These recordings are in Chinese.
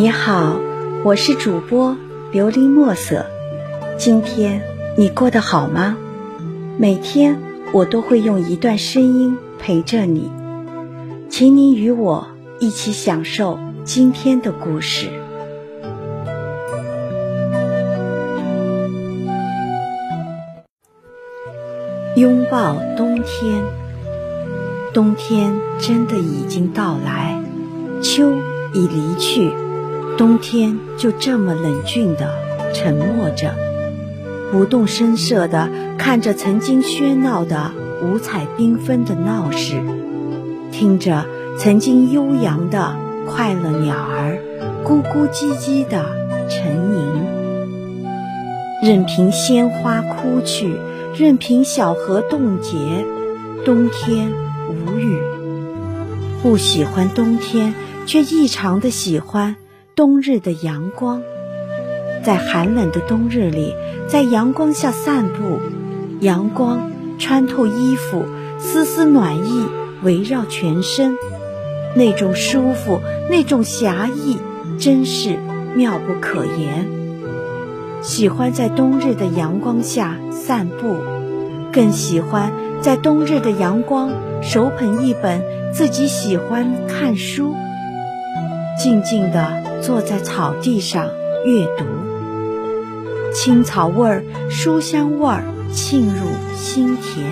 你好，我是主播琉璃墨色。今天你过得好吗？每天我都会用一段声音陪着你，请你与我一起享受今天的故事。拥抱冬天，冬天真的已经到来，秋已离去。冬天就这么冷峻的沉默着，不动声色地看着曾经喧闹的五彩缤纷的闹市，听着曾经悠扬的快乐鸟儿咕咕唧唧的沉吟，任凭鲜花枯去，任凭小河冻结，冬天无语。不喜欢冬天，却异常的喜欢。冬日的阳光，在寒冷的冬日里，在阳光下散步，阳光穿透衣服，丝丝暖意围绕全身，那种舒服，那种侠义，真是妙不可言。喜欢在冬日的阳光下散步，更喜欢在冬日的阳光手捧一本自己喜欢看书，静静的。坐在草地上阅读，青草味儿、书香味儿沁入心田，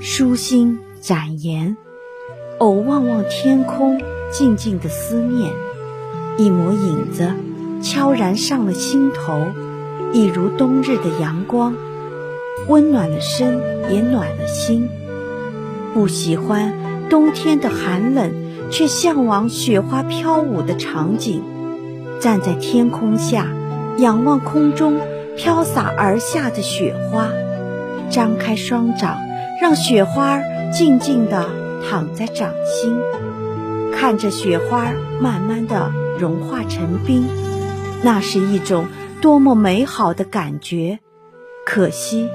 舒心展颜。偶望望天空，静静的思念，一抹影子悄然上了心头，一如冬日的阳光，温暖了身，也暖了心。不喜欢冬天的寒冷，却向往雪花飘舞的场景。站在天空下，仰望空中飘洒而下的雪花，张开双掌，让雪花静静地躺在掌心，看着雪花慢慢地融化成冰，那是一种多么美好的感觉。可惜，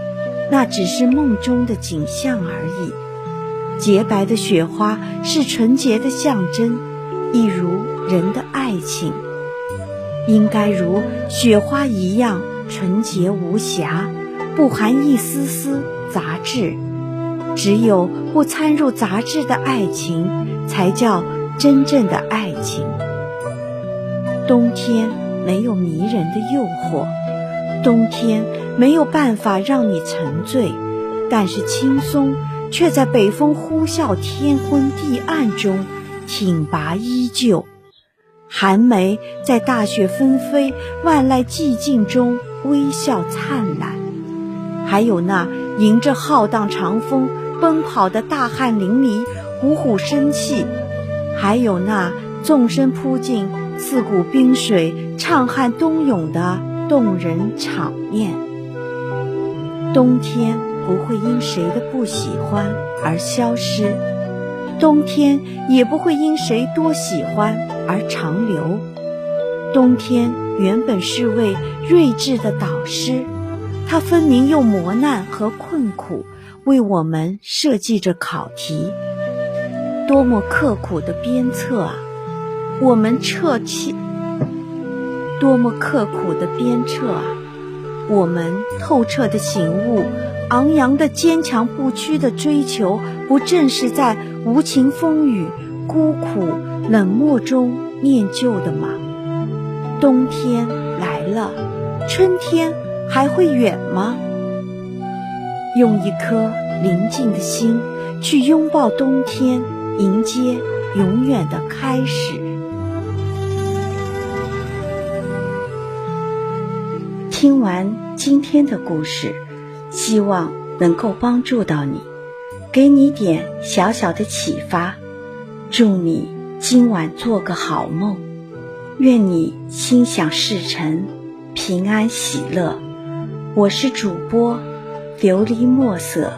那只是梦中的景象而已。洁白的雪花是纯洁的象征，一如人的爱情。应该如雪花一样纯洁无瑕，不含一丝丝杂质。只有不掺入杂质的爱情，才叫真正的爱情。冬天没有迷人的诱惑，冬天没有办法让你沉醉，但是青松却在北风呼啸、天昏地暗中挺拔依旧。寒梅在大雪纷飞、万籁寂静中微笑灿烂，还有那迎着浩荡长风奔跑的大汗淋漓、虎虎生气，还有那纵身扑进刺骨冰水、畅汗冬涌的动人场面。冬天不会因谁的不喜欢而消失。冬天也不会因谁多喜欢而长留。冬天原本是位睿智的导师，他分明用磨难和困苦为我们设计着考题。多么刻苦的鞭策啊！我们彻切，多么刻苦的鞭策啊！我们透彻的醒悟，昂扬的坚强不屈的追求，不正是在无情风雨、孤苦冷漠中念旧的吗？冬天来了，春天还会远吗？用一颗宁静的心去拥抱冬天，迎接永远的开始。听完今天的故事，希望能够帮助到你，给你点小小的启发。祝你今晚做个好梦，愿你心想事成，平安喜乐。我是主播琉璃墨色。